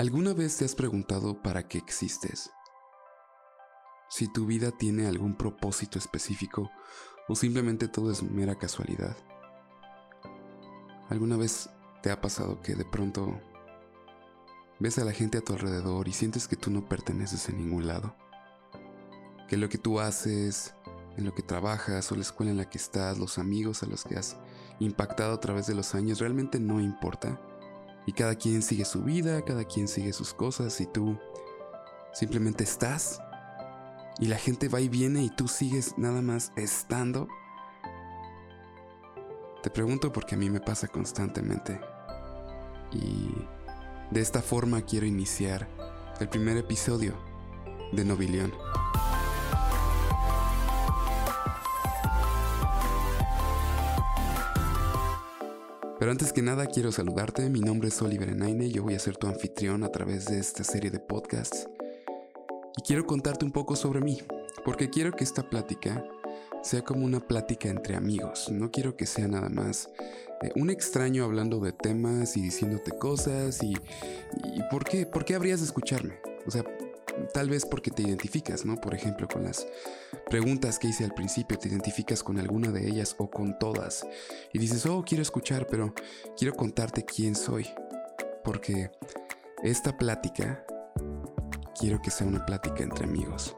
¿Alguna vez te has preguntado para qué existes? Si tu vida tiene algún propósito específico o simplemente todo es mera casualidad. ¿Alguna vez te ha pasado que de pronto ves a la gente a tu alrededor y sientes que tú no perteneces en ningún lado? Que lo que tú haces, en lo que trabajas o la escuela en la que estás, los amigos a los que has impactado a través de los años realmente no importa y cada quien sigue su vida, cada quien sigue sus cosas y tú simplemente estás. Y la gente va y viene y tú sigues nada más estando. Te pregunto porque a mí me pasa constantemente. Y de esta forma quiero iniciar el primer episodio de Nobilión. Pero antes que nada quiero saludarte, mi nombre es Oliver Enaine, yo voy a ser tu anfitrión a través de esta serie de podcasts. Y quiero contarte un poco sobre mí, porque quiero que esta plática sea como una plática entre amigos, no quiero que sea nada más eh, un extraño hablando de temas y diciéndote cosas y, y ¿por qué? ¿Por qué habrías de escucharme? O sea, tal vez porque te identificas, ¿no? Por ejemplo, con las preguntas que hice al principio, te identificas con alguna de ellas o con todas. Y dices, oh, quiero escuchar, pero quiero contarte quién soy. Porque esta plática, quiero que sea una plática entre amigos.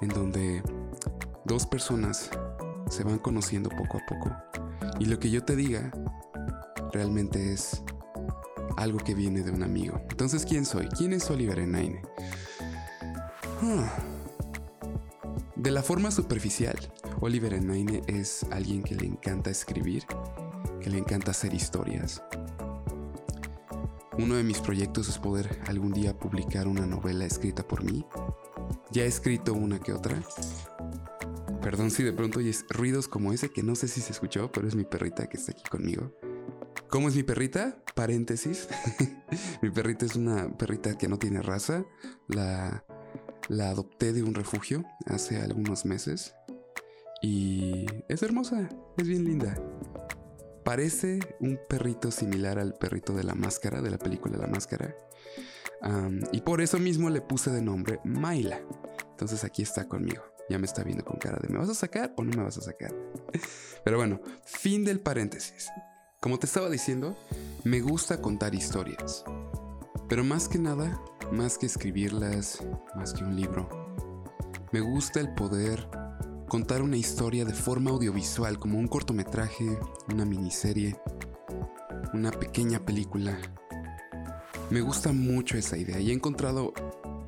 En donde dos personas se van conociendo poco a poco. Y lo que yo te diga realmente es algo que viene de un amigo. Entonces, ¿quién soy? ¿Quién es Oliver Enaine? Ah. De la forma superficial, Oliver Enaine es alguien que le encanta escribir, que le encanta hacer historias. Uno de mis proyectos es poder algún día publicar una novela escrita por mí. Ya he escrito una que otra. Perdón si de pronto oyes ruidos como ese que no sé si se escuchó, pero es mi perrita que está aquí conmigo. ¿Cómo es mi perrita? Paréntesis. mi perrita es una perrita que no tiene raza. La, adopté de un refugio hace algunos meses. Y es hermosa, es bien linda. Parece un perrito similar al perrito de la máscara, de la película La Máscara. y por eso mismo le puse de nombre Maila. Entonces aquí está conmigo. Ya me está viendo con cara de ¿me vas a sacar o no me vas a sacar? Pero bueno, fin del paréntesis. Como te estaba diciendo, me gusta contar historias. Pero más que nada, más que escribirlas, más que un libro, me gusta el poder contar una historia de forma audiovisual, como un cortometraje, una miniserie, una pequeña película. Me gusta mucho esa idea y he encontrado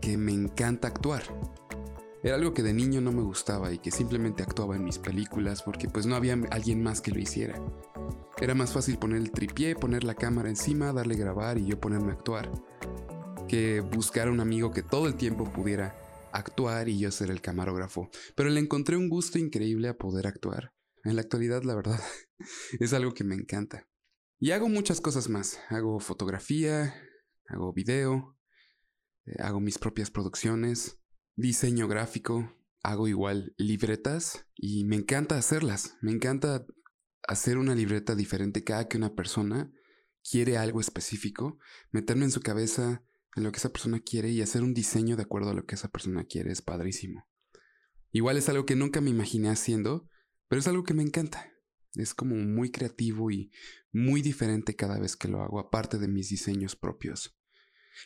que me encanta actuar. Era algo que de niño no me gustaba y que simplemente actuaba en mis películas porque pues no había alguien más que lo hiciera. Era más fácil poner el tripié, poner la cámara encima, darle grabar y yo ponerme a actuar, que buscar a un amigo que todo el tiempo pudiera actuar y yo ser el camarógrafo. Pero le encontré un gusto increíble a poder actuar. En la actualidad, la verdad, es algo que me encanta. Y hago muchas cosas más. Hago fotografía, hago video, eh, hago mis propias producciones, diseño gráfico, hago igual libretas y me encanta hacerlas. Me encanta hacer una libreta diferente cada que una persona quiere algo específico, meterme en su cabeza en lo que esa persona quiere y hacer un diseño de acuerdo a lo que esa persona quiere es padrísimo. Igual es algo que nunca me imaginé haciendo, pero es algo que me encanta. Es como muy creativo y muy diferente cada vez que lo hago, aparte de mis diseños propios.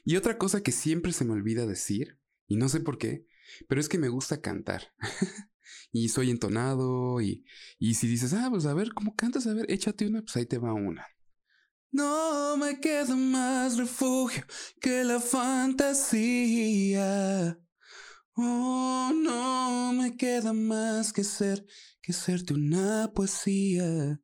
Y otra cosa que siempre se me olvida decir, y no sé por qué, pero es que me gusta cantar. y soy entonado y, si dices, ah, pues a ver, ¿cómo cantas? A ver, échate una, pues ahí te va una. No me queda más refugio que la fantasía. Oh, no me queda más que ser, que serte una poesía.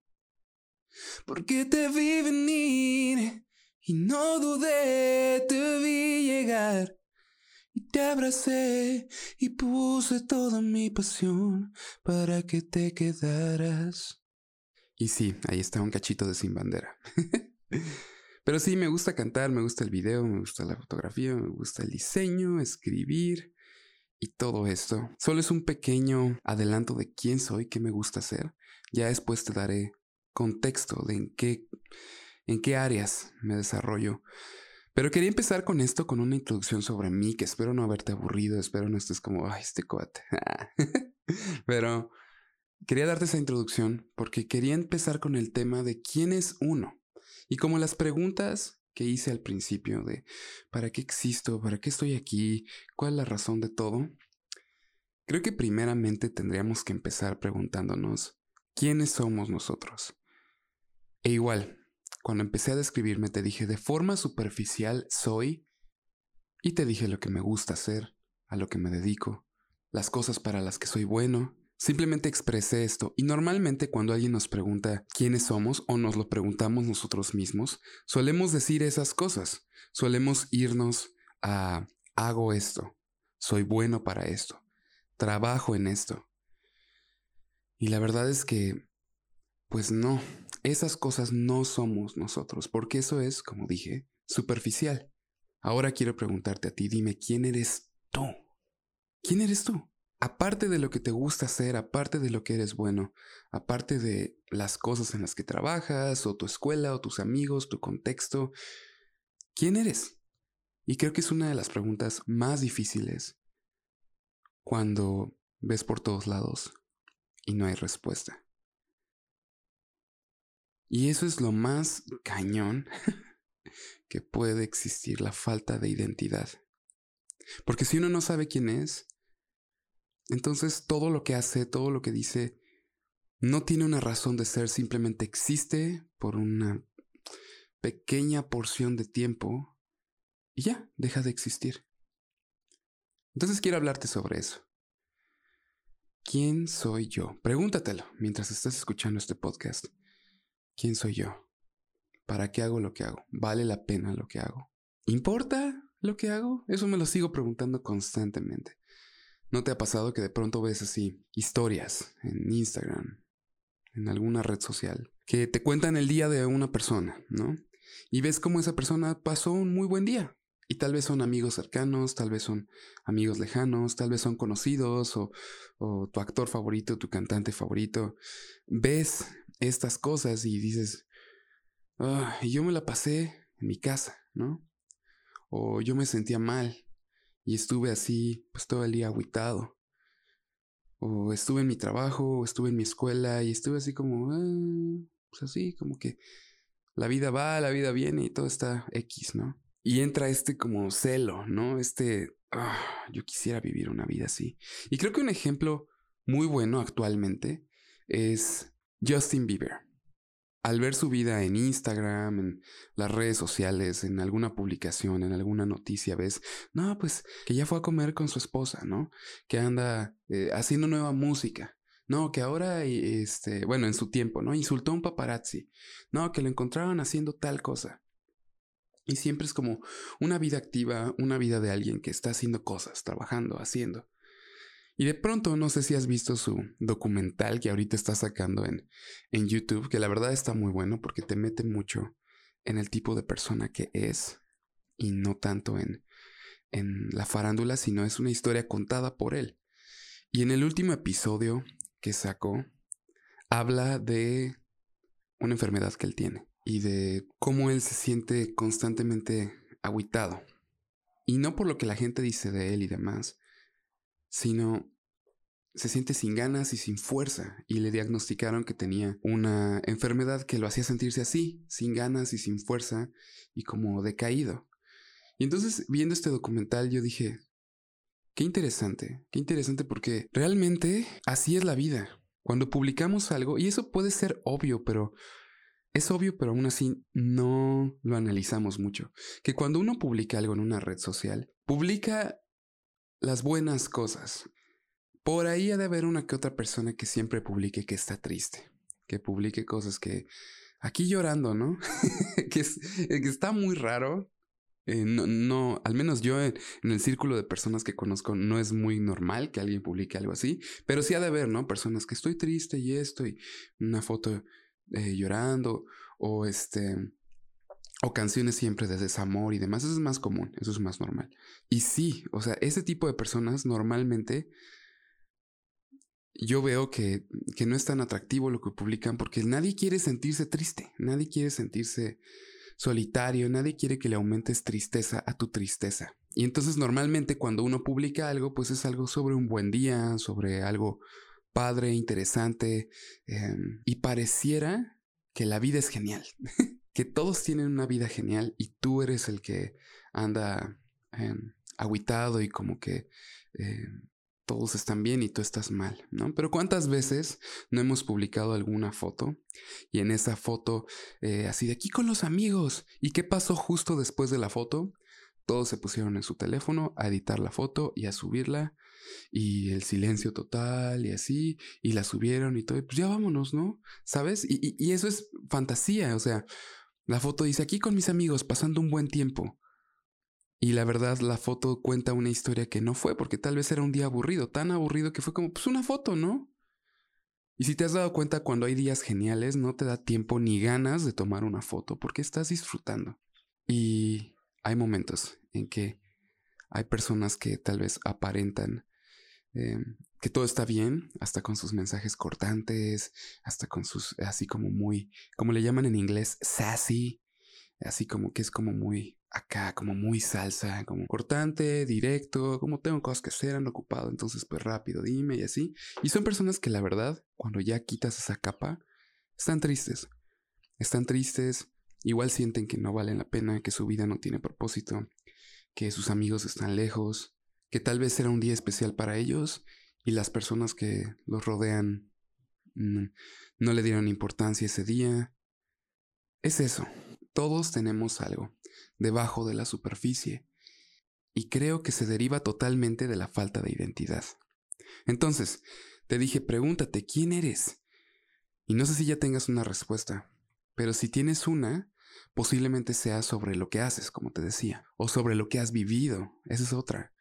Porque te vi venir y no dudé, te vi llegar. Te abracé y puse toda mi pasión para que te quedaras. Y sí, ahí está un cachito de sin bandera. Pero sí, me gusta cantar, me gusta el video, me gusta la fotografía, me gusta el diseño, escribir y todo esto. Solo es un pequeño adelanto de quién soy, qué me gusta hacer. Ya después te daré contexto de en qué, en qué áreas me desarrollo. Pero quería empezar con esto, con una introducción sobre mí, que espero no haberte aburrido, espero no estés como, ay, este cuate. Pero quería darte esa introducción porque quería empezar con el tema de quién es uno. Y como las preguntas que hice al principio de ¿para qué existo? ¿Para qué estoy aquí? ¿Cuál es la razón de todo? Creo que primeramente tendríamos que empezar preguntándonos ¿quiénes somos nosotros? E igual, cuando empecé a describirme te dije de forma superficial soy y te dije lo que me gusta hacer, a lo que me dedico, las cosas para las que soy bueno. Simplemente expresé esto y normalmente cuando alguien nos pregunta quiénes somos o nos lo preguntamos nosotros mismos, solemos decir esas cosas. Solemos irnos a hago esto, soy bueno para esto, trabajo en esto. Y la verdad es que, pues no, esas cosas no somos nosotros, porque eso es, como dije, superficial. Ahora quiero preguntarte a ti, dime, ¿quién eres tú? ¿Quién eres tú? Aparte de lo que te gusta hacer, aparte de lo que eres bueno, aparte de las cosas en las que trabajas, o tu escuela, o tus amigos, tu contexto, ¿quién eres? Y creo que es una de las preguntas más difíciles cuando ves por todos lados y no hay respuesta. Y eso es lo más cañón que puede existir, la falta de identidad. Porque si uno no sabe quién es, entonces todo lo que hace, todo lo que dice, no tiene una razón de ser, simplemente existe por una pequeña porción de tiempo y ya, deja de existir. Entonces quiero hablarte sobre eso. ¿Quién soy yo? Pregúntatelo mientras estás escuchando este podcast. ¿Quién soy yo? ¿Para qué hago lo que hago? ¿Vale la pena lo que hago? ¿Importa lo que hago? Eso me lo sigo preguntando constantemente. ¿No te ha pasado que de pronto ves así historias en Instagram, en alguna red social, que te cuentan el día de una persona, ¿no? Y ves cómo esa persona pasó un muy buen día. Y tal vez son amigos cercanos, tal vez son amigos lejanos, tal vez son conocidos o, o tu actor favorito, tu cantante favorito. Ves estas cosas y dices, ah, yo me la pasé en mi casa, ¿no? O yo me sentía mal y estuve así, pues todo el día aguitado. O estuve en mi trabajo, o estuve en mi escuela y estuve así como, ah, pues así, como que la vida va, la vida viene y todo está X, ¿no? Y entra este como celo, ¿no? Este, ah, yo quisiera vivir una vida así. Y creo que un ejemplo muy bueno actualmente es Justin Bieber. Al ver su vida en Instagram, en las redes sociales, en alguna publicación, en alguna noticia, ves, no, pues que ya fue a comer con su esposa, ¿no? Que anda eh, haciendo nueva música. No, que ahora, este, bueno, en su tiempo, ¿no? Insultó a un paparazzi. No, que lo encontraron haciendo tal cosa. Y siempre es como una vida activa, una vida de alguien que está haciendo cosas, trabajando, haciendo. Y de pronto, no sé si has visto su documental que ahorita está sacando en, en YouTube, que la verdad está muy bueno porque te mete mucho en el tipo de persona que es y no tanto en, en la farándula, sino es una historia contada por él. Y en el último episodio que sacó, habla de una enfermedad que él tiene y de cómo él se siente constantemente aguitado. Y no por lo que la gente dice de él y demás, sino se siente sin ganas y sin fuerza y le diagnosticaron que tenía una enfermedad que lo hacía sentirse así, sin ganas y sin fuerza y como decaído. Y entonces viendo este documental yo dije, qué interesante, qué interesante porque realmente así es la vida. Cuando publicamos algo, y eso puede ser obvio, pero es obvio, pero aún así no lo analizamos mucho, que cuando uno publica algo en una red social, publica las buenas cosas. Por ahí ha de haber una que otra persona que siempre publique que está triste, que publique cosas que aquí llorando, ¿no? que, está muy raro. Eh, no, al menos yo en, el círculo de personas que conozco no es muy normal que alguien publique algo así, pero sí ha de haber, ¿no? Personas que estoy triste y esto y una foto eh, llorando o este o canciones siempre de desamor y demás, eso es más común, eso es más normal. Y sí, o sea, ese tipo de personas normalmente yo veo que, que no es tan atractivo lo que publican porque nadie quiere sentirse triste, nadie quiere sentirse solitario, nadie quiere que le aumentes tristeza a tu tristeza. Y entonces normalmente cuando uno publica algo, pues es algo sobre un buen día, sobre algo padre, interesante, em, y pareciera que la vida es genial, que todos tienen una vida genial y tú eres el que anda eh, y como que em, todos están bien y tú estás mal, ¿no? Pero ¿cuántas veces no hemos publicado alguna foto y en esa foto, eh, así de aquí con los amigos, ¿y qué pasó justo después de la foto? Todos se pusieron en su teléfono a editar la foto y a subirla y el silencio total y así, y la subieron y todo, pues ya vámonos, ¿no? ¿Sabes? Y, y eso es fantasía, o sea, la foto dice aquí con mis amigos pasando un buen tiempo. Y la verdad, la foto cuenta una historia que no fue, porque tal vez era un día aburrido, tan aburrido que fue como, pues una foto, ¿no? Y si te has dado cuenta, cuando hay días geniales, no te da tiempo ni ganas de tomar una foto, porque estás disfrutando. Y hay momentos en que hay personas que tal vez aparentan eh, que todo está bien, hasta con sus mensajes cortantes, hasta con sus, así como muy, como le llaman en inglés, sassy, así como que es como muy acá, como muy salsa, como cortante, directo, como tengo cosas que hacer, ando ocupado, entonces pues rápido, dime y así. Y son personas que la verdad, cuando ya quitas esa capa, están tristes. Están tristes, igual sienten que no valen la pena, que su vida no tiene propósito, que sus amigos están lejos, que tal vez era un día especial para ellos y las personas que los rodean mm, no le dieron importancia ese día. Es eso, todos tenemos algo debajo de la superficie, y creo que se deriva totalmente de la falta de identidad. Entonces, te dije, pregúntate, ¿quién eres? Y no sé si ya tengas una respuesta, pero si tienes una, posiblemente sea sobre lo que haces, como te decía, o sobre lo que has vivido, esa es otra.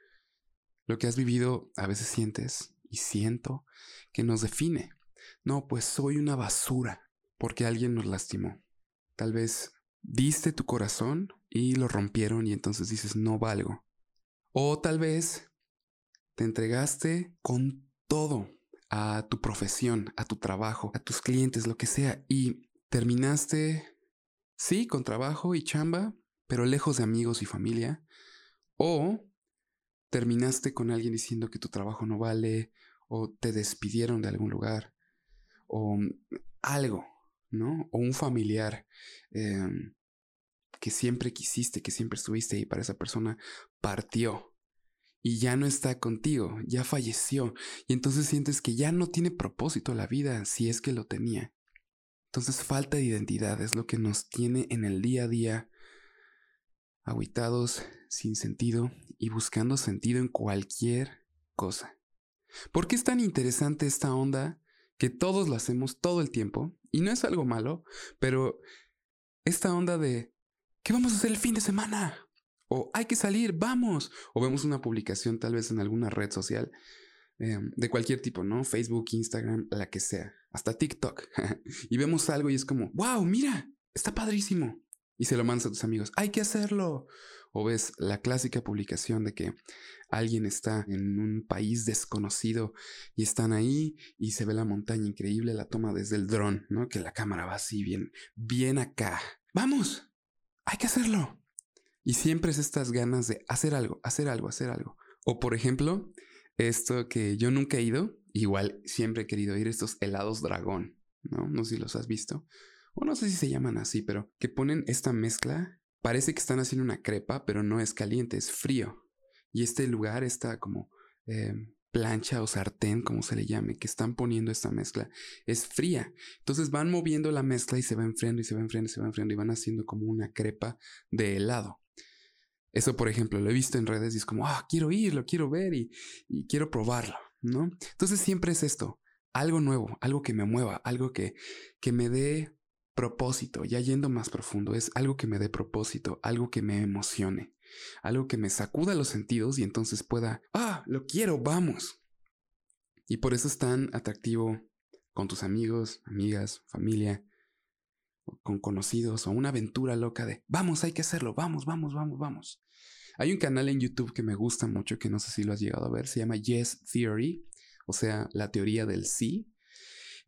Lo que has vivido a veces sientes y siento que nos define. No, pues soy una basura porque alguien nos lastimó. Tal vez diste tu corazón y lo rompieron y entonces dices no valgo. O tal vez te entregaste con todo a tu profesión, a tu trabajo, a tus clientes, lo que sea, y terminaste, sí, con trabajo y chamba, pero lejos de amigos y familia. O terminaste con alguien diciendo que tu trabajo no vale, o te despidieron de algún lugar, o algo, ¿no? O un familiar em, que siempre quisiste, que siempre estuviste ahí para esa persona, partió y ya no está contigo, ya falleció, y entonces sientes que ya no tiene propósito la vida si es que lo tenía. Entonces falta de identidad es lo que nos tiene en el día a día aguitados, sin sentido y buscando sentido en cualquier cosa. ¿Por qué es tan interesante esta onda que todos lo hacemos todo el tiempo? Y no es algo malo, pero esta onda de ¿qué vamos a hacer el fin de semana? O hay que salir, vamos. O vemos una publicación tal vez en alguna red social em, de cualquier tipo, ¿no? Facebook, Instagram, la que sea, hasta TikTok. y vemos algo y es como, wow, mira, está padrísimo. Y se lo mandas a tus amigos, hay que hacerlo. O ves la clásica publicación de que alguien está en un país desconocido y están ahí y se ve la montaña increíble, la toma desde el dron, ¿no? Que la cámara va así bien, bien acá. Vamos, hay que hacerlo. Y siempre es estas ganas de hacer algo, hacer algo, hacer algo. O por ejemplo, esto que yo nunca he ido, igual siempre he querido ir, estos helados dragón, ¿no? No sé si los has visto. O no sé si se llaman así, pero que ponen esta mezcla. Parece que están haciendo una crepa, pero no es caliente, es frío. Y este lugar está como eh, plancha o sartén, como se le llame, que están poniendo esta mezcla, es fría. Entonces van moviendo la mezcla y se va enfriando y se va enfriando y se va enfriando y van haciendo como una crepa de helado. Eso, por ejemplo, lo he visto en redes y es como, ah, quiero ir, lo quiero ver y, y quiero probarlo, ¿no? Entonces siempre es esto, algo nuevo, algo que me mueva, algo que, que me dé propósito, ya yendo más profundo, es algo que me dé propósito, algo que me emocione algo que me sacuda los sentidos y entonces pueda, ah, lo quiero, vamos. Y por eso es tan atractivo con tus amigos, amigas, familia, con conocidos o una aventura loca de, vamos, hay que hacerlo, vamos, vamos, vamos, vamos. Hay un canal en YouTube que me gusta mucho, que no sé si lo has llegado a ver, se llama Yes Theory, o sea, la teoría del sí.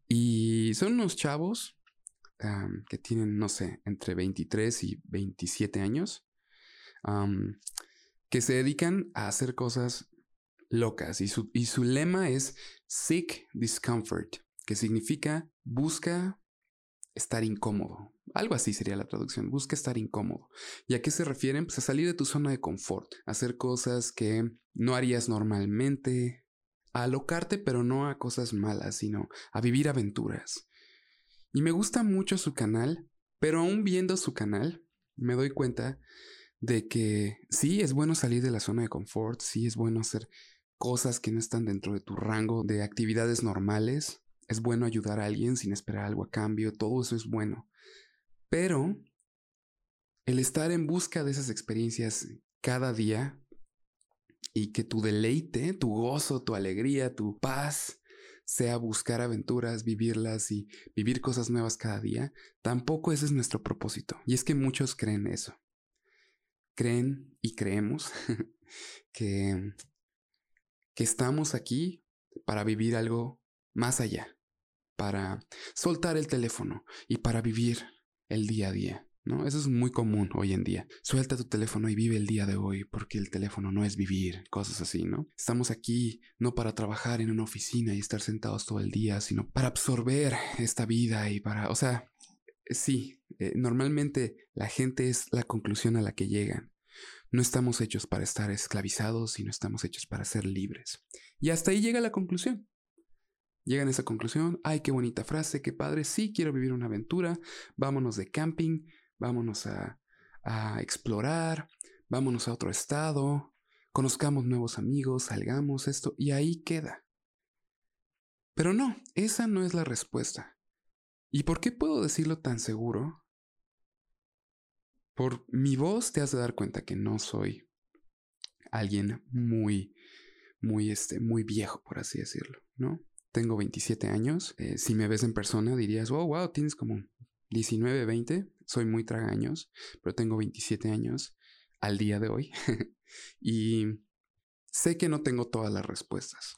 Y son unos chavos que tienen, no sé, entre 23 y 27 años, que se dedican a hacer cosas locas y su, y su lema es Seek Discomfort, que significa busca estar incómodo. Algo así sería la traducción, busca estar incómodo. ¿Y a qué se refieren? Pues a salir de tu zona de confort, hacer cosas que no harías normalmente, a alocarte pero no a cosas malas, sino a vivir aventuras. Y me gusta mucho su canal, pero aún viendo su canal, me doy cuenta de que sí es bueno salir de la zona de confort, sí es bueno hacer cosas que no están dentro de tu rango de actividades normales, es bueno ayudar a alguien sin esperar algo a cambio, todo eso es bueno. Pero el estar en busca de esas experiencias cada día y que tu deleite, tu gozo, tu alegría, tu paz sea buscar aventuras, vivirlas y vivir cosas nuevas cada día, tampoco ese es nuestro propósito. Y es que muchos creen eso. Creen y creemos que, que estamos aquí para vivir algo más allá, para soltar el teléfono y para vivir el día a día. ¿No? Eso es muy común hoy en día. Suelta tu teléfono y vive el día de hoy, porque el teléfono no es vivir, cosas así, ¿no? Estamos aquí no para trabajar en una oficina y estar sentados todo el día, sino para absorber esta vida y para, o sea, sí, eh, normalmente la gente es la conclusión a la que llegan. No estamos hechos para estar esclavizados y no estamos hechos para ser libres. Y hasta ahí llega la conclusión. Llegan a esa conclusión, ay, qué bonita frase, qué padre, sí quiero vivir una aventura, vámonos de camping, vámonos a, explorar, vámonos a otro estado, conozcamos nuevos amigos, salgamos esto, y ahí queda. Pero no, esa no es la respuesta. ¿Y por qué puedo decirlo tan seguro? Por mi voz te has de dar cuenta que no soy alguien muy, muy, este, muy viejo, por así decirlo, ¿no? Tengo 27 años. Eh, si me ves en persona dirías, oh, wow, tienes como 19, 20, soy muy tragaños, pero tengo 27 años al día de hoy. y sé que no tengo todas las respuestas.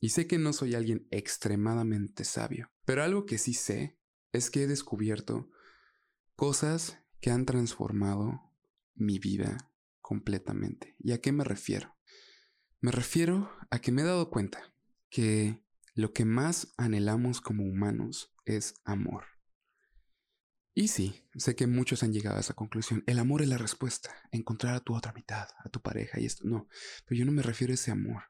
Y sé que no soy alguien extremadamente sabio. Pero algo que sí sé es que he descubierto cosas que han transformado mi vida completamente. ¿Y a qué me refiero? Me refiero a que me he dado cuenta que lo que más anhelamos como humanos es amor. Y sí, sé que muchos han llegado a esa conclusión. El amor es la respuesta. Encontrar a tu otra mitad, a tu pareja y esto. No, pero yo no me refiero a ese amor.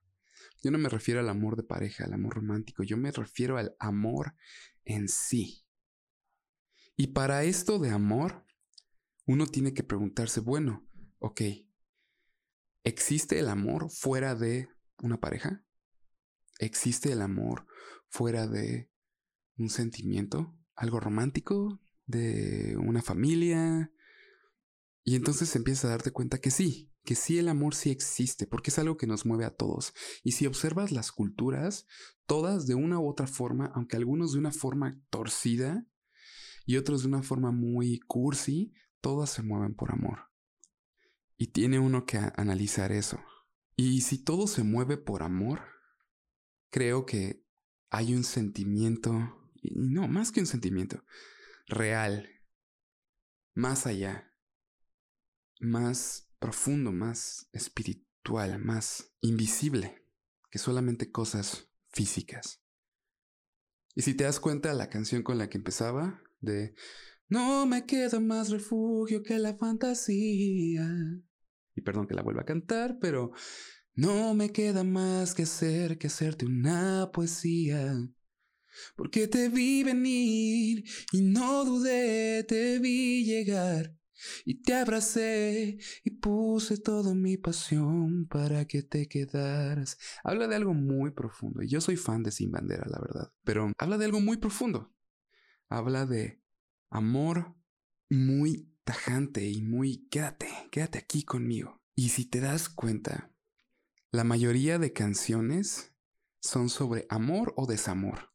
Yo no me refiero al amor de pareja, al amor romántico. Yo me refiero al amor en sí. Y para esto de amor, uno tiene que preguntarse, bueno, ok, ¿existe el amor fuera de una pareja? ¿Existe el amor fuera de un sentimiento? ¿Algo romántico? De una familia. Y entonces empiezas a darte cuenta que sí, que sí el amor sí existe, porque es algo que nos mueve a todos. Y si observas las culturas, todas de una u otra forma, aunque algunos de una forma torcida y otros de una forma muy cursi, todas se mueven por amor. Y tiene uno que analizar eso. Y si todo se mueve por amor, creo que hay un sentimiento, no, más que un sentimiento, real, más allá, más profundo, más espiritual, más invisible que solamente cosas físicas. Y si te das cuenta, la canción con la que empezaba, de No me queda más refugio que la fantasía. Y perdón que la vuelva a cantar, pero no me queda más que hacer que hacerte una poesía. Porque te vi venir y no dudé, te vi llegar y te abracé y puse toda mi pasión para que te quedaras. Habla de algo muy profundo y yo soy fan de Sin Bandera, la verdad, pero habla de algo muy profundo. Habla de amor muy tajante y muy quédate, quédate aquí conmigo. Y si te das cuenta, la mayoría de canciones son sobre amor o desamor.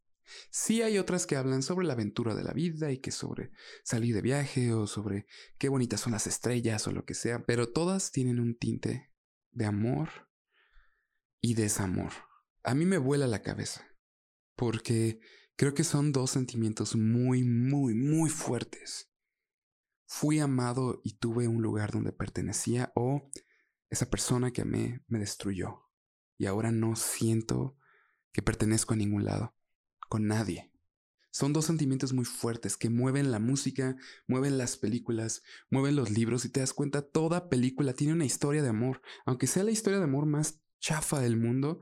Sí hay otras que hablan sobre la aventura de la vida y que sobre salir de viaje o sobre qué bonitas son las estrellas o lo que sea, pero todas tienen un tinte de amor y desamor. A mí me vuela la cabeza, porque Creo que son dos sentimientos muy, muy, muy fuertes. Fui amado y tuve un lugar donde pertenecía o esa persona que amé me destruyó y ahora no siento que pertenezco a ningún lado, con nadie. Son dos sentimientos muy fuertes que mueven la música, mueven las películas, mueven los libros y te das cuenta, toda película tiene una historia de amor, aunque sea la historia de amor más chafa del mundo,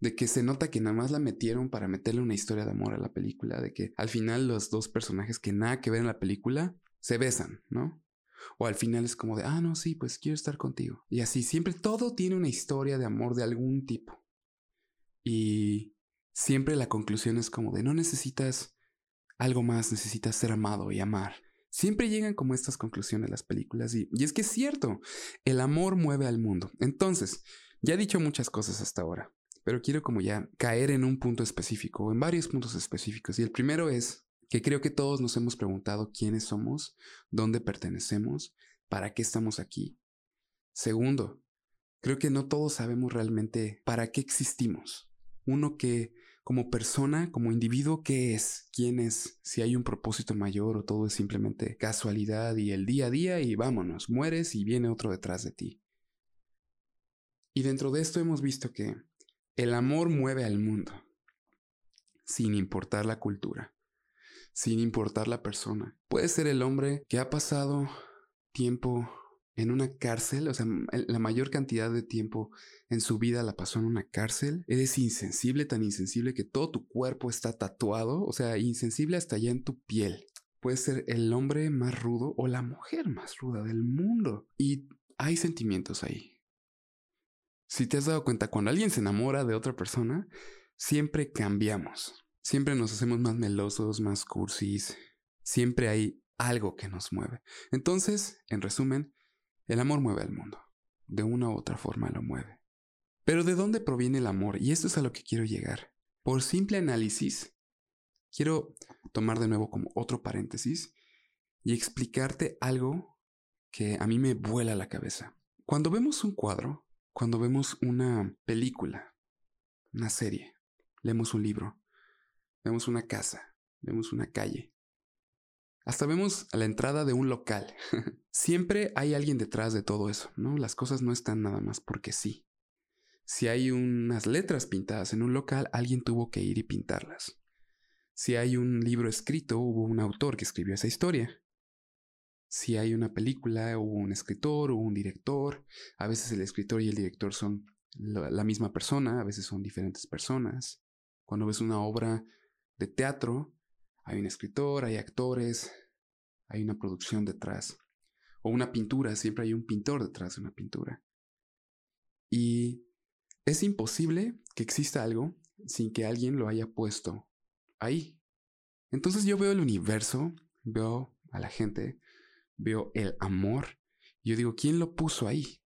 de que se nota que nada más la metieron para meterle una historia de amor a la película, de que al final los dos personajes que nada que ver en la película se besan, ¿no? O al final es como de, ah, no, sí, pues quiero estar contigo. Y así, siempre todo tiene una historia de amor de algún tipo. Y siempre la conclusión es como de, no necesitas algo más, necesitas ser amado y amar. Siempre llegan como estas conclusiones las películas y, y es que es cierto, el amor mueve al mundo. Entonces, ya he dicho muchas cosas hasta ahora, pero quiero como ya caer en un punto específico, en varios puntos específicos. Y el primero es que creo que todos nos hemos preguntado quiénes somos, dónde pertenecemos, para qué estamos aquí. Segundo, creo que no todos sabemos realmente para qué existimos. Uno que como persona, como individuo, ¿qué es? ¿Quién es? Si hay un propósito mayor o todo es simplemente casualidad y el día a día y vámonos, mueres y viene otro detrás de ti. Y dentro de esto hemos visto que el amor mueve al mundo, sin importar la cultura sin importar la persona. Puede ser el hombre que ha pasado tiempo en una cárcel, o sea, la mayor cantidad de tiempo en su vida la pasó en una cárcel. Eres insensible, tan insensible que todo tu cuerpo está tatuado, o sea, insensible hasta allá en tu piel. Puede ser el hombre más rudo o la mujer más ruda del mundo. Y hay sentimientos ahí. Si te has dado cuenta, cuando alguien se enamora de otra persona, siempre cambiamos. Siempre nos hacemos más melosos, más cursis. Siempre hay algo que nos mueve. Entonces, en resumen, el amor mueve al mundo. De una u otra forma lo mueve. Pero ¿de dónde proviene el amor? Y esto es a lo que quiero llegar. Por simple análisis, quiero tomar de nuevo como otro paréntesis y explicarte algo que a mí me vuela la cabeza. Cuando vemos un cuadro, cuando vemos una película, una serie, leemos un libro, vemos una casa, vemos una calle. Hasta vemos la entrada de un local. Siempre hay alguien detrás de todo eso, ¿no? Las cosas no están nada más porque sí. Si hay unas letras pintadas en un local, alguien tuvo que ir y pintarlas. Si hay un libro escrito, hubo un autor que escribió esa historia. Si hay una película, hubo un escritor, hubo un director. A veces el escritor y el director son la misma persona, a veces son diferentes personas. Cuando ves una obra de teatro, hay un escritor, hay actores, hay una producción detrás. O una pintura, siempre hay un pintor detrás de una pintura. Y es imposible que exista algo sin que alguien lo haya puesto ahí. Entonces yo veo el universo, veo a la gente, veo el amor. Y yo digo, ¿quién lo puso ahí?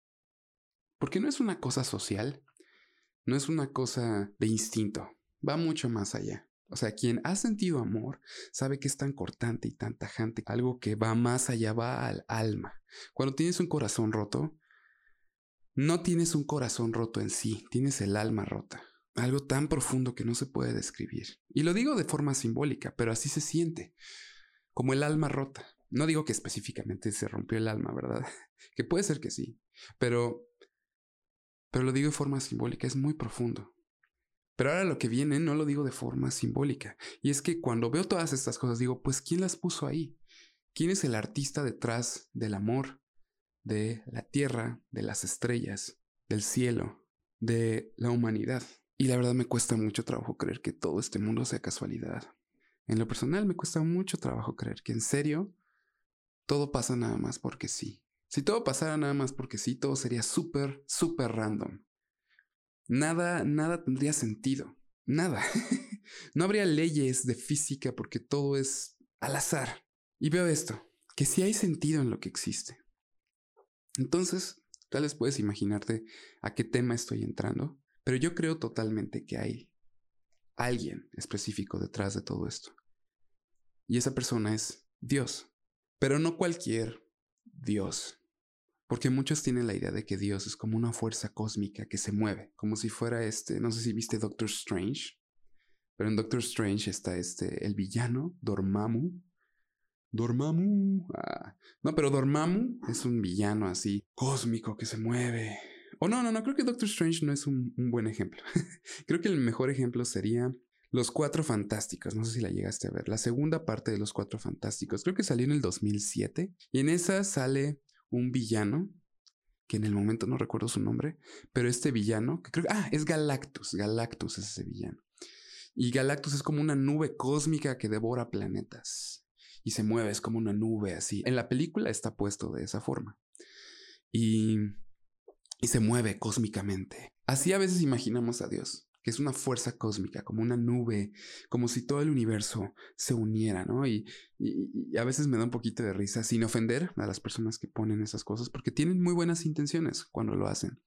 Porque no es una cosa social, no es una cosa de instinto, va mucho más allá. O sea, quien ha sentido amor sabe que es tan cortante y tan tajante, algo que va más allá, va al alma. Cuando tienes un corazón roto, no tienes un corazón roto en sí, tienes el alma rota. Algo tan profundo que no se puede describir. Y lo digo de forma simbólica, pero así se siente, como el alma rota. No digo que específicamente se rompió el alma, ¿verdad? que puede ser que sí, pero pero lo digo de forma simbólica, es muy profundo. Pero ahora lo que viene no lo digo de forma simbólica. Y es que cuando veo todas estas cosas digo, pues ¿quién las puso ahí? ¿Quién es el artista detrás del amor, de la tierra, de las estrellas, del cielo, de la humanidad? Y la verdad me cuesta mucho trabajo creer que todo este mundo sea casualidad. En lo personal me cuesta mucho trabajo creer que en serio todo pasa nada más porque sí. Si todo pasara nada más porque sí, todo sería súper, súper random nada, nada tendría sentido. Nada. no habría leyes de física porque todo es al azar. Y veo esto, que sí hay sentido en lo que existe. Entonces, tal vez puedes imaginarte a qué tema estoy entrando, pero yo creo totalmente que hay alguien específico detrás de todo esto. Y esa persona es Dios. Pero no cualquier Dios. Porque muchos tienen la idea de que Dios es como una fuerza cósmica que se mueve, como si fuera este, no sé si viste Doctor Strange, Pero en Doctor Strange está este, el villano, Dormammu. Dormammu. Ah. No, pero Dormammu es un villano así, cósmico, que se mueve. O no, no, no, creo que Doctor Strange no es un, un buen ejemplo. creo que el mejor ejemplo sería Los Cuatro Fantásticos. No sé si la llegaste a ver. La segunda parte de Los Cuatro Fantásticos. Creo que salió en el 2007. Y en esa sale un villano que en el momento no recuerdo su nombre, pero este villano, que creo que, ah, es Galactus, Galactus es ese villano. Y Galactus es como una nube cósmica que devora planetas y se mueve, es como una nube así. En la película está puesto de esa forma. Y, y se mueve cósmicamente. Así a veces imaginamos a Dios que es una fuerza cósmica, como una nube, como si todo el universo se uniera, ¿no? Y, a veces me da un poquito de risa, sin ofender a las personas que ponen esas cosas, porque tienen muy buenas intenciones cuando lo hacen.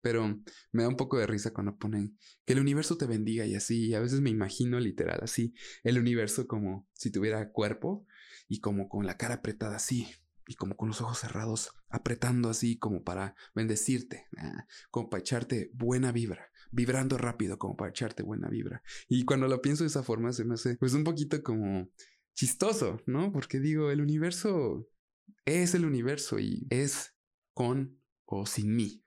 Pero me da un poco de risa cuando ponen que el universo te bendiga y así. Y a veces me imagino literal así, el universo como si tuviera cuerpo y como con la cara apretada así, y como con los ojos cerrados, apretando así como para bendecirte, ah, como para echarte buena vibra vibrando rápido como para echarte buena vibra. Y cuando lo pienso de esa forma se me hace pues un poquito como chistoso, ¿no? Porque digo, el universo es el universo y es con o sin mí.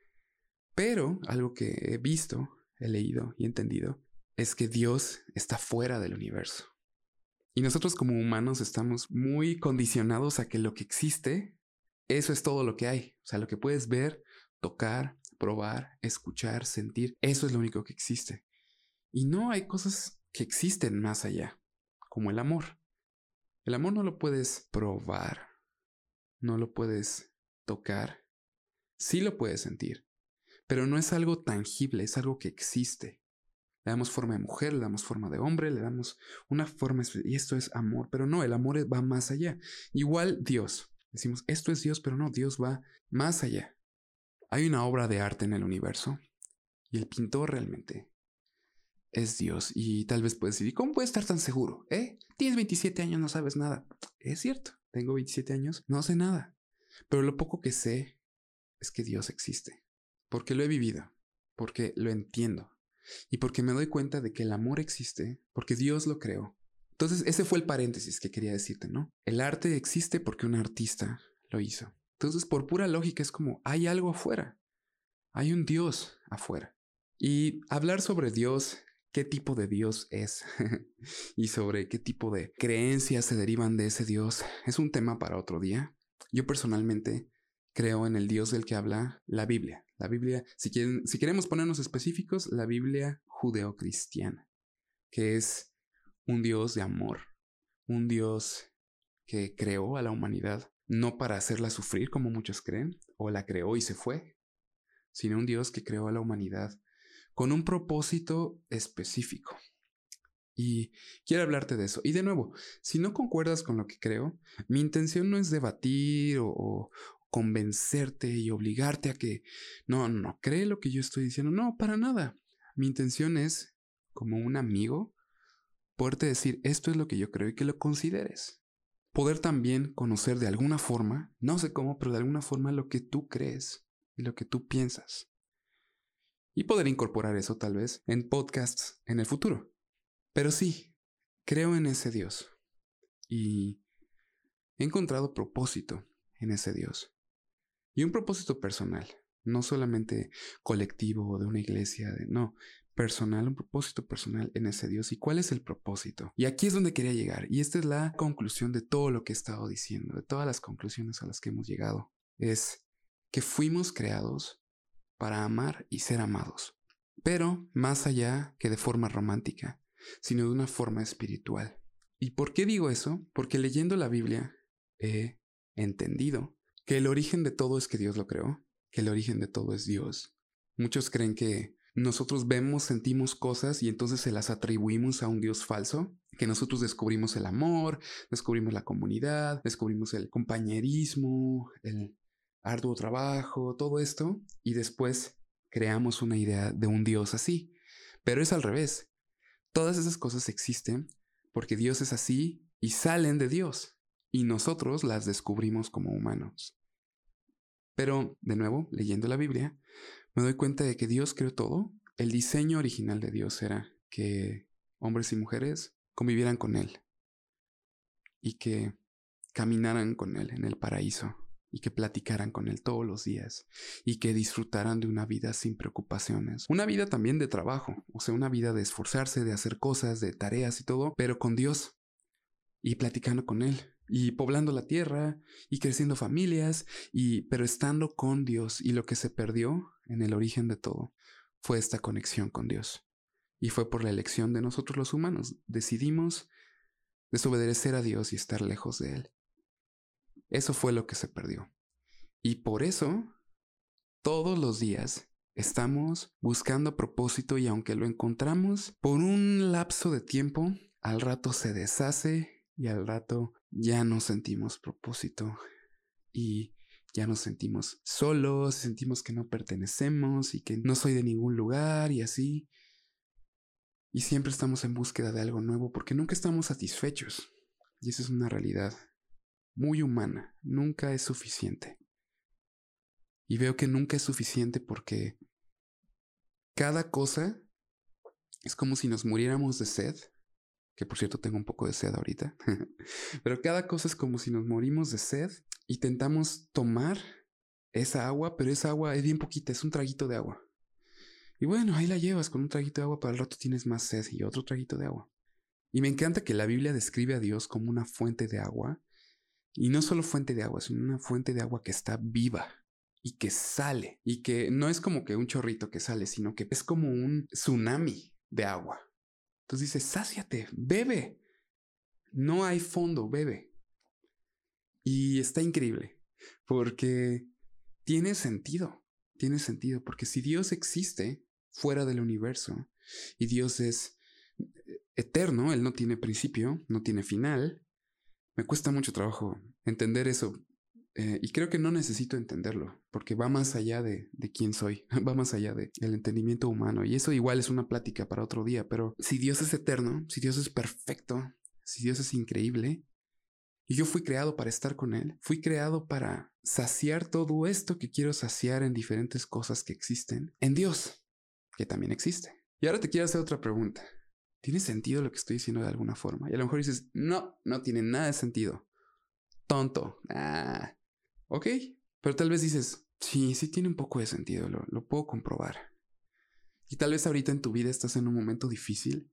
Pero algo que he visto, he leído y entendido es que Dios está fuera del universo. Y nosotros como humanos estamos muy condicionados a que lo que existe, eso es todo lo que hay. O sea, lo que puedes ver, tocar, probar, escuchar, sentir, eso es lo único que existe. Y no hay cosas que existen más allá, como el amor. El amor no lo puedes probar, no lo puedes tocar, sí lo puedes sentir, pero no es algo tangible, es algo que existe. Le damos forma de mujer, le damos forma de hombre, le damos una forma, y esto es amor, pero no, el amor va más allá. Igual Dios, decimos, esto es Dios, pero no, Dios va más allá. Hay una obra de arte en el universo y el pintor realmente es Dios. Y tal vez puedes decir, ¿cómo puedes estar tan seguro? ¿Eh? Tienes 27 años, no sabes nada. Es cierto, tengo 27 años, no sé nada. Pero lo poco que sé es que Dios existe. Porque lo he vivido, porque lo entiendo y porque me doy cuenta de que el amor existe porque Dios lo creó. Entonces, ese fue el paréntesis que quería decirte, ¿no? El arte existe porque un artista lo hizo. Entonces, por pura lógica, es como, hay algo afuera. Hay un Dios afuera. Y hablar sobre Dios, qué tipo de Dios es y sobre qué tipo de creencias se derivan de ese Dios, es un tema para otro día. Yo personalmente creo en el Dios del que habla la Biblia. La Biblia, si, quieren, si queremos ponernos específicos, la Biblia judeocristiana, que es un Dios de amor, un Dios que creó a la humanidad no para hacerla sufrir como muchos creen, o la creó y se fue, sino un Dios que creó a la humanidad con un propósito específico. Y quiero hablarte de eso. Y de nuevo, si no concuerdas con lo que creo, mi intención no es debatir o, convencerte y obligarte a que, no, no, cree lo que yo estoy diciendo. No, para nada. Mi intención es, como un amigo, poderte decir, esto es lo que yo creo y que lo consideres poder también conocer de alguna forma, no sé cómo, pero de alguna forma lo que tú crees y lo que tú piensas. Y poder incorporar eso tal vez en podcasts en el futuro. Pero sí, creo en ese Dios. Y he encontrado propósito en ese Dios. Y un propósito personal, no solamente colectivo de una iglesia, de, no, personal, un propósito personal en ese Dios. ¿Y cuál es el propósito? Y aquí es donde quería llegar. Y esta es la conclusión de todo lo que he estado diciendo, de todas las conclusiones a las que hemos llegado. Es que fuimos creados para amar y ser amados. Pero más allá que de forma romántica, sino de una forma espiritual. ¿Y por qué digo eso? Porque leyendo la Biblia he entendido que el origen de todo es que Dios lo creó, que el origen de todo es Dios. Muchos creen que nosotros vemos, sentimos cosas y entonces se las atribuimos a un Dios falso, que nosotros descubrimos el amor, descubrimos la comunidad, descubrimos el compañerismo, el arduo trabajo, todo esto, y después creamos una idea de un Dios así. Pero es al revés. Todas esas cosas existen porque Dios es así y salen de Dios, y nosotros las descubrimos como humanos. Pero, de nuevo, leyendo la Biblia, me doy cuenta de que Dios creó todo. El diseño original de Dios era que hombres y mujeres, convivieran con Él y que caminaran con Él en el paraíso y que platicaran con Él todos los días y que disfrutaran de una vida sin preocupaciones. Una vida también de trabajo, o sea, una vida de esforzarse, de hacer cosas, de tareas y todo, pero con Dios y platicando con Él y poblando la tierra y creciendo familias y pero estando con Dios y lo que se perdió en el origen de todo fue esta conexión con Dios. Y fue por la elección de nosotros los humanos. Decidimos desobedecer a Dios y estar lejos de Él. Eso fue lo que se perdió. Y por eso, todos los días estamos buscando propósito y aunque lo encontramos por un lapso de tiempo, al rato se deshace y al rato ya no sentimos propósito y ya nos sentimos solos, sentimos que no pertenecemos y que no soy de ningún lugar y así. Y siempre estamos en búsqueda de algo nuevo porque nunca estamos satisfechos. Y esa es una realidad muy humana. Nunca es suficiente. Y veo que nunca es suficiente porque cada cosa es como si nos muriéramos de sed. Que por cierto tengo un poco de sed ahorita. pero cada cosa es como si nos morimos de sed y tentamos tomar esa agua, pero esa agua es bien poquita, es un traguito de agua. Y bueno, ahí la llevas con un traguito de agua, para el rato tienes más sed y otro traguito de agua. Y me encanta que la Biblia describe a Dios como una fuente de agua. Y no solo fuente de agua, sino una fuente de agua que está viva y que sale. Y que no es como que un chorrito que sale, sino que es como un tsunami de agua. Entonces dice, sáciate, bebe. No hay fondo, bebe. Y está increíble, porque tiene sentido, tiene sentido, porque si Dios existe, fuera del universo. Y Dios es eterno, Él no tiene principio, no tiene final. Me cuesta mucho trabajo entender eso. Eh, y creo que no necesito entenderlo, porque va más allá de, de quién soy, va más allá del entendimiento humano. Y eso igual es una plática para otro día, pero si Dios es eterno, si Dios es perfecto, si Dios es increíble, y yo fui creado para estar con Él, fui creado para saciar todo esto que quiero saciar en diferentes cosas que existen, en Dios que también existe. Y ahora te quiero hacer otra pregunta. ¿Tiene sentido lo que estoy diciendo de alguna forma? Y a lo mejor dices, no, no tiene nada de sentido. Tonto. Ah. Ok. Pero tal vez dices, sí, sí tiene un poco de sentido, lo, puedo comprobar. Y tal vez ahorita en tu vida estás en un momento difícil,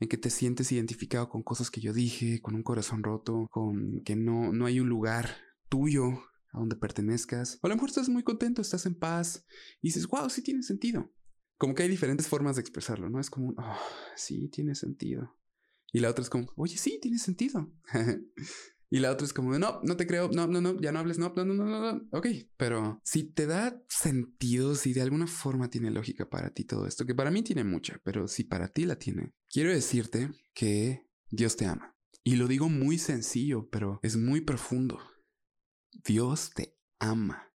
en que te sientes identificado con cosas que yo dije, con un corazón roto, con que no, no hay un lugar tuyo a donde pertenezcas. O a lo mejor estás muy contento, estás en paz y dices, wow, sí tiene sentido como que hay diferentes formas de expresarlo, ¿no? Es como, oh, sí, tiene sentido. Y la otra es como, oye, sí, tiene sentido. y la otra es como, no, no te creo, no, no, no, ya no hables, no, no, no, no, no, ok. Pero si te da sentido, si de alguna forma tiene lógica para ti todo esto, que para mí tiene mucha, pero si para ti la tiene, quiero decirte que Dios te ama. Y lo digo muy sencillo, pero es muy profundo. Dios te ama.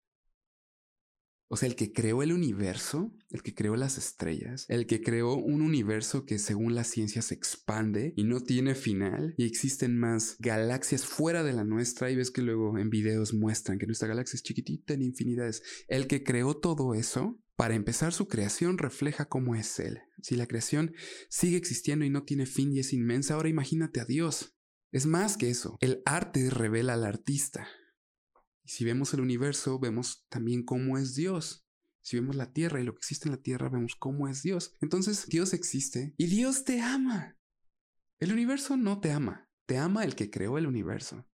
O sea, el que creó el universo, el que creó las estrellas, el que creó un universo que según la ciencia se expande y no tiene final y existen más galaxias fuera de la nuestra y ves que luego en videos muestran que nuestra galaxia es chiquitita en infinidades. El que creó todo eso, para empezar su creación refleja cómo es Él. Si la creación sigue existiendo y no tiene fin y es inmensa, ahora imagínate a Dios. Es más que eso, el arte revela al artista. Y si vemos el universo, vemos también cómo es Dios. Si vemos la tierra y lo que existe en la tierra, vemos cómo es Dios. Entonces Dios existe y Dios te ama. El universo no te ama, te ama el que creó el universo.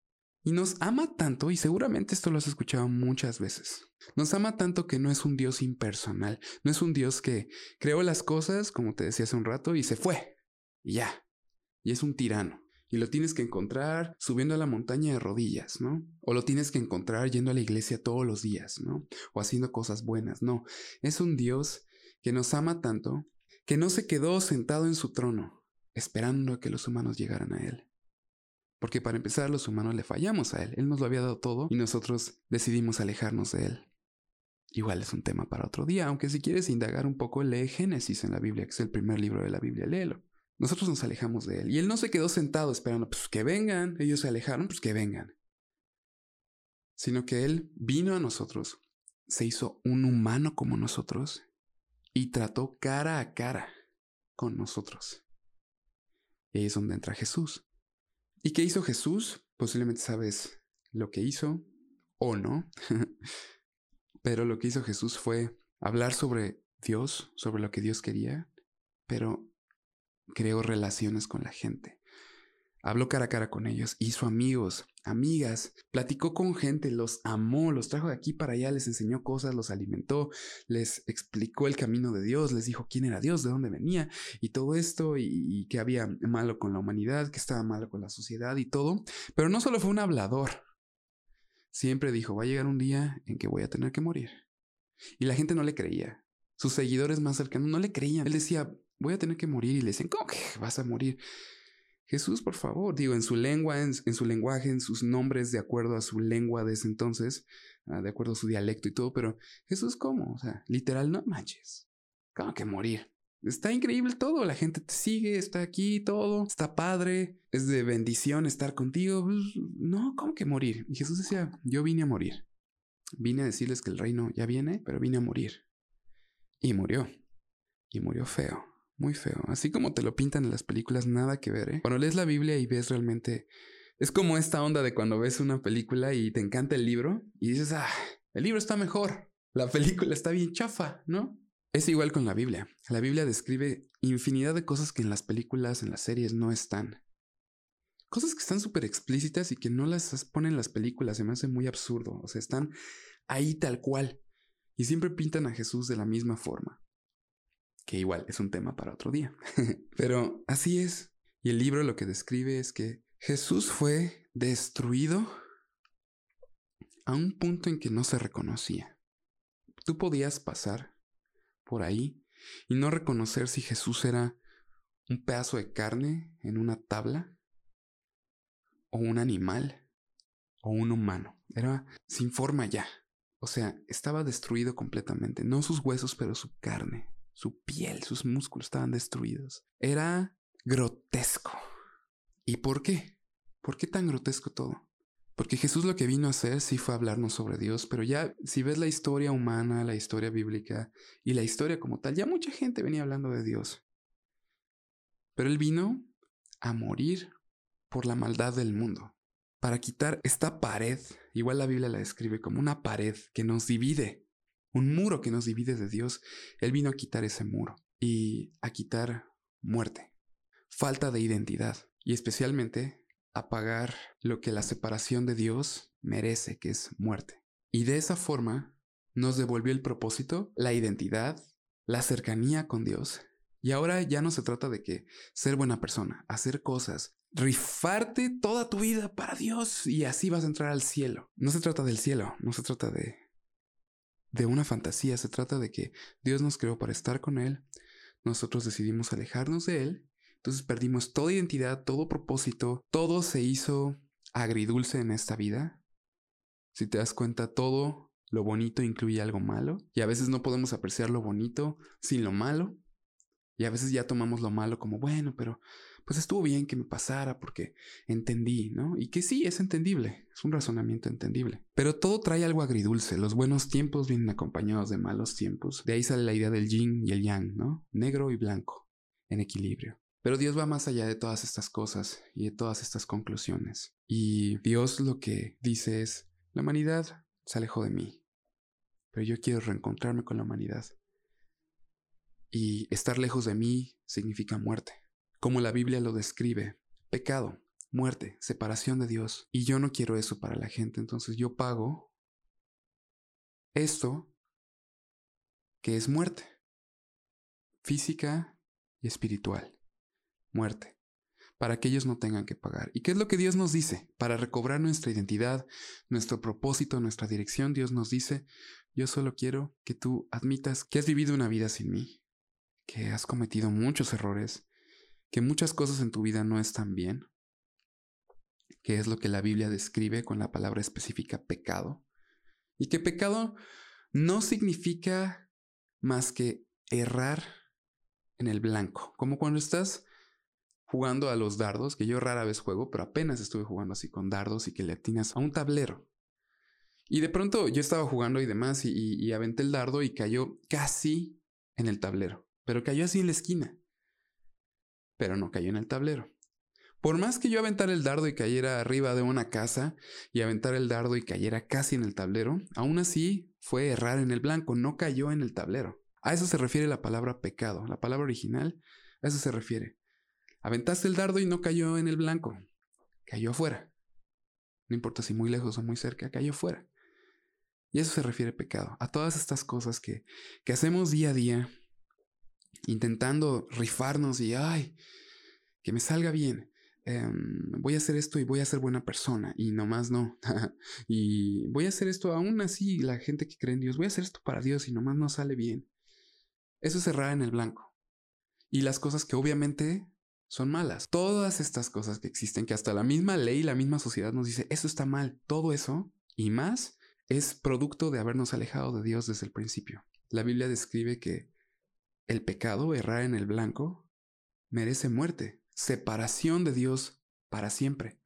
Y nos ama tanto, y seguramente esto lo has escuchado muchas veces, nos ama tanto que no es un Dios impersonal, no es un Dios que creó las cosas, como te decía hace un rato, y se fue. Y ya. Y es un tirano y lo tienes que encontrar subiendo a la montaña de rodillas, ¿no? O lo tienes que encontrar yendo a la iglesia todos los días, ¿no? O haciendo cosas buenas, no. Es un Dios que nos ama tanto que no se quedó sentado en su trono esperando a que los humanos llegaran a Él. Porque para empezar los humanos le fallamos a Él. Él nos lo había dado todo y nosotros decidimos alejarnos de Él. Igual es un tema para otro día, aunque si quieres indagar un poco, lee Génesis en la Biblia, que es el primer libro de la Biblia, léelo. Nosotros nos alejamos de él. Y él no se quedó sentado esperando, pues que vengan. Ellos se alejaron, pues que vengan. Sino que él vino a nosotros, se hizo un humano como nosotros y trató cara a cara con nosotros. es donde entra Jesús. ¿Y qué hizo Jesús? Posiblemente sabes lo que hizo o no. pero lo que hizo Jesús fue hablar sobre Dios, sobre lo que Dios quería, pero creó relaciones con la gente. Habló cara a cara con ellos, hizo amigos, amigas, platicó con gente, los amó, los trajo de aquí para allá, les enseñó cosas, los alimentó, les explicó el camino de Dios, les dijo quién era Dios, de dónde venía y todo esto y, y que había malo con la humanidad, que estaba malo con la sociedad y todo. Pero no solo fue un hablador, siempre dijo, va a llegar un día en que voy a tener que morir. Y la gente no le creía. Sus seguidores más cercanos no le creían. Él decía, voy a tener que morir. Y le decían, ¿cómo que vas a morir? Jesús, por favor, digo, en su lengua, en, su lenguaje, en sus nombres, de acuerdo a su lengua de ese entonces, ah, de acuerdo a su dialecto y todo, pero Jesús, ¿cómo? O sea, literal, no manches. ¿Cómo que morir? Está increíble todo, la gente te sigue, está aquí, todo, está padre, es de bendición estar contigo. No, ¿cómo que morir? Y Jesús decía, yo vine a morir. Vine a decirles que el reino ya viene, pero vine a morir. Y murió. Y murió feo muy feo. Así como te lo pintan en las películas, nada que ver, ¿eh? Cuando lees la Biblia y ves realmente... Es como esta onda de cuando ves una película y te encanta el libro y dices, ah, el libro está mejor, la película está bien chafa, ¿no? Es igual con la Biblia. La Biblia describe infinidad de cosas que en las películas, en las series no están. Cosas que están súper explícitas y que no las ponen las películas, se me hace muy absurdo. O sea, están ahí tal cual. Y siempre pintan a Jesús de la misma forma que igual es un tema para otro día. Pero así es. Y el libro lo que describe es que Jesús fue destruido a un punto en que no se reconocía. Tú podías pasar por ahí y no reconocer si Jesús era un pedazo de carne en una tabla, o un animal, o un humano. Era sin forma ya. O sea, estaba destruido completamente, no sus huesos, pero su carne, su piel, sus músculos estaban destruidos. Era grotesco. ¿Y por qué? ¿Por qué tan grotesco todo? Porque Jesús lo que vino a hacer sí fue hablarnos sobre Dios, pero ya si ves la historia humana, la historia bíblica y la historia como tal, ya mucha gente venía hablando de Dios. Pero Él vino a morir por la maldad del mundo, para quitar esta pared, igual la Biblia la describe como una pared que nos divide un muro que nos divide de Dios, Él vino a quitar ese muro y a quitar muerte, falta de identidad y especialmente a pagar lo que la separación de Dios merece, que es muerte. Y de esa forma nos devolvió el propósito, la identidad, la cercanía con Dios. Y ahora ya no se trata de que ser buena persona, hacer cosas, rifarte toda tu vida para Dios y así vas a entrar al cielo. No se trata del cielo, no se trata de de una fantasía, se trata de que Dios nos creó para estar con Él, nosotros decidimos alejarnos de Él, entonces perdimos toda identidad, todo propósito, todo se hizo agridulce en esta vida. Si te das cuenta, todo lo bonito incluye algo malo, y a veces no podemos apreciar lo bonito sin lo malo, y a veces ya tomamos lo malo como, bueno, pero pues estuvo bien que me pasara porque entendí, ¿no? Y que sí, es entendible, es un razonamiento entendible. Pero todo trae algo agridulce, los buenos tiempos vienen acompañados de malos tiempos. De ahí sale la idea del yin y el yang, ¿no? Negro y blanco, en equilibrio. Pero Dios va más allá de todas estas cosas y de todas estas conclusiones. Y Dios lo que dice es, la humanidad se alejó de mí, pero yo quiero reencontrarme con la humanidad. Y estar lejos de mí significa muerte como la Biblia lo describe. Pecado, muerte, separación de Dios. Y yo no quiero eso para la gente, entonces yo pago esto que es muerte, física y espiritual. Muerte, para que ellos no tengan que pagar. ¿Y qué es lo que Dios nos dice? Para recobrar nuestra identidad, nuestro propósito, nuestra dirección, Dios nos dice, yo solo quiero que tú admitas que has vivido una vida sin mí, que has cometido muchos errores, que muchas cosas en tu vida no están bien, que es lo que la Biblia describe con la palabra específica pecado, y que pecado no significa más que errar en el blanco, como cuando estás jugando a los dardos, que yo rara vez juego, pero apenas estuve jugando así con dardos y que le atinas a un tablero. Y de pronto yo estaba jugando y demás y, y aventé el dardo y cayó casi en el tablero, pero cayó así en la esquina pero no cayó en el tablero. Por más que yo aventara el dardo y cayera arriba de una casa y aventara el dardo y cayera casi en el tablero, aún así fue errar en el blanco, no cayó en el tablero. A eso se refiere la palabra pecado. La palabra original, a eso se refiere. Aventaste el dardo y no cayó en el blanco, cayó afuera. No importa si muy lejos o muy cerca, cayó afuera. Y eso se refiere pecado. A todas estas cosas que, que hacemos día a día, intentando rifarnos y, ay, que me salga bien. Em, voy a hacer esto y voy a ser buena persona y nomás no. y voy a hacer esto aún así, la gente que cree en Dios, voy a hacer esto para Dios y nomás no sale bien. Eso es errar en el blanco. Y las cosas que obviamente son malas. Todas estas cosas que existen, que hasta la misma ley, la misma sociedad nos dice, eso está mal. Todo eso y más es producto de habernos alejado de Dios desde el principio. La Biblia describe que el pecado, errar en el blanco, merece muerte, separación de Dios para siempre.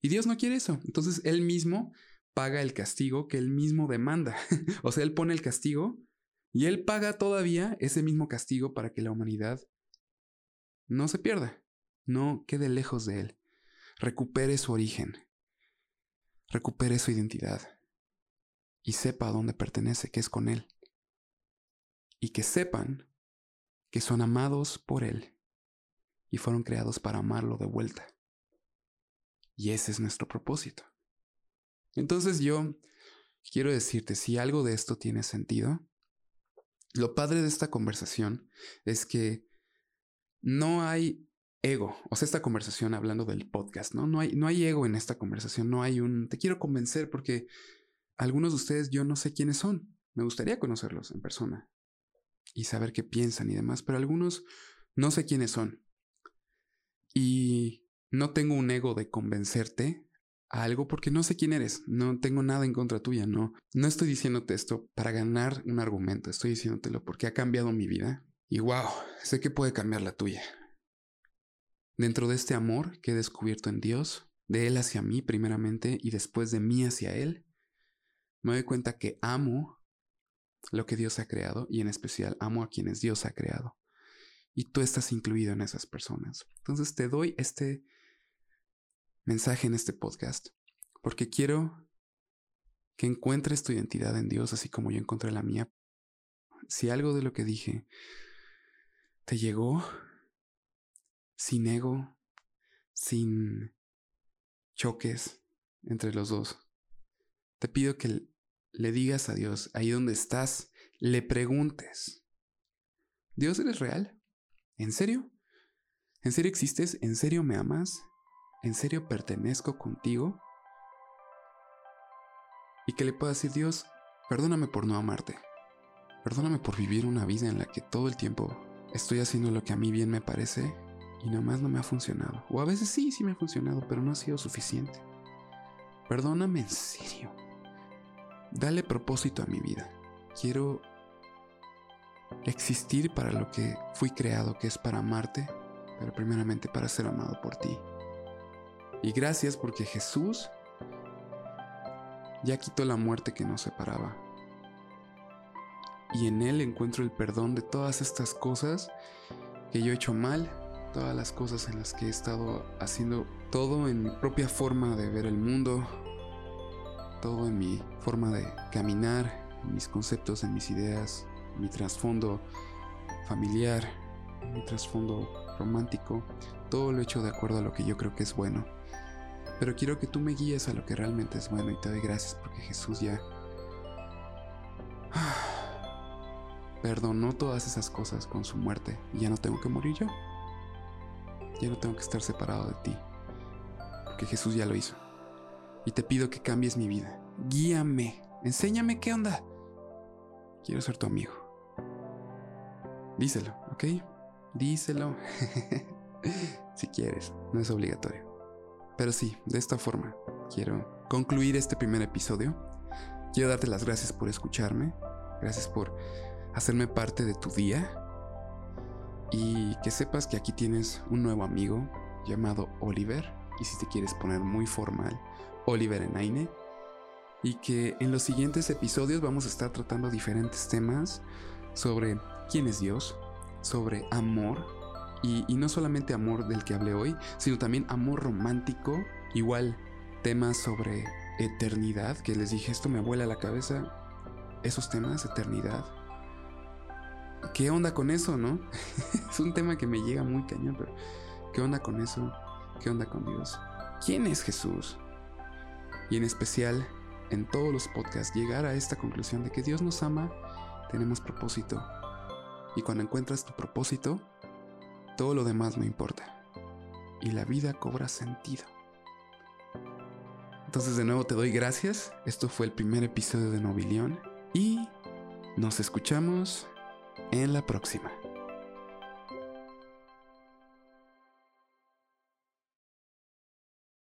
Y Dios no quiere eso. Entonces Él mismo paga el castigo que Él mismo demanda. o sea, Él pone el castigo y Él paga todavía ese mismo castigo para que la humanidad no se pierda, no quede lejos de Él, recupere su origen, recupere su identidad y sepa a dónde pertenece, que es con Él. Y que sepan que son amados por Él y fueron creados para amarlo de vuelta. Y ese es nuestro propósito. Entonces yo quiero decirte, si algo de esto tiene sentido, lo padre de esta conversación es que no hay ego, o sea, esta conversación hablando del podcast, ¿no? No hay, no hay ego en esta conversación, no hay un, te quiero convencer porque algunos de ustedes yo no sé quiénes son, me gustaría conocerlos en persona y saber qué piensan y demás, pero algunos no sé quiénes son. Y no tengo un ego de convencerte a algo porque no sé quién eres, no tengo nada en contra tuya, no, no estoy diciéndote esto para ganar un argumento, estoy diciéndotelo porque ha cambiado mi vida y wow, sé que puede cambiar la tuya. Dentro de este amor que he descubierto en Dios, de Él hacia mí primeramente y después de mí hacia Él, me doy cuenta que amo lo que Dios ha creado y en especial amo a quienes Dios ha creado. Y tú estás incluido en esas personas. Entonces te doy este mensaje en este podcast porque quiero que encuentres tu identidad en Dios así como yo encontré la mía. Si algo de lo que dije te llegó sin ego, sin choques entre los dos, te pido que le digas a Dios, ahí donde estás, le preguntes, ¿Dios eres real? ¿En serio? ¿En serio existes? ¿En serio me amas? ¿En serio pertenezco contigo? Y que le pueda decir, Dios, perdóname por no amarte. Perdóname por vivir una vida en la que todo el tiempo estoy haciendo lo que a mí bien me parece y nomás no me ha funcionado. O a veces sí, sí me ha funcionado, pero no ha sido suficiente. Perdóname en serio. Dale propósito a mi vida. Quiero existir para lo que fui creado, que es para amarte, pero primeramente para ser amado por ti. Y gracias porque Jesús ya quitó la muerte que nos separaba. Y en Él encuentro el perdón de todas estas cosas que yo he hecho mal, todas las cosas en las que he estado haciendo todo en mi propia forma de ver el mundo, todo en mi forma de caminar, en mis conceptos, en mis ideas, en mi trasfondo familiar, en mi trasfondo romántico, todo lo he hecho de acuerdo a lo que yo creo que es bueno. Pero quiero que tú me guíes a lo que realmente es bueno y te doy gracias porque Jesús ya perdonó todas esas cosas con su muerte y ya no tengo que morir yo. Ya no tengo que estar separado de ti. Porque Jesús ya lo hizo y te pido que cambies mi vida. Guíame, enséñame qué onda. Quiero ser tu amigo. Díselo, ¿ok? Díselo. si quieres, no es obligatorio. Pero sí, de esta forma, quiero concluir este primer episodio. Quiero darte las gracias por escucharme. Gracias por hacerme parte de tu día. Y que sepas que aquí tienes un nuevo amigo llamado Oliver. Y si te quieres poner muy formal, Oliver Enaine y que en los siguientes episodios vamos a estar tratando diferentes temas sobre quién es Dios, sobre amor Y, no solamente amor del que hablé hoy, sino también amor romántico, igual temas sobre eternidad, que les dije, esto me vuela la cabeza, esos temas, eternidad. ¿Qué onda con eso, no? es un tema que me llega muy cañón, pero ¿qué onda con eso? ¿Qué onda con Dios? ¿Quién es Jesús? Y en especial, en todos los podcasts, llegar a esta conclusión de que Dios nos ama, tenemos propósito. Y cuando encuentras tu propósito, todo lo demás no importa. Y la vida cobra sentido. Entonces de nuevo te doy gracias. Esto fue el primer episodio de Nobilión. Y nos escuchamos en la próxima.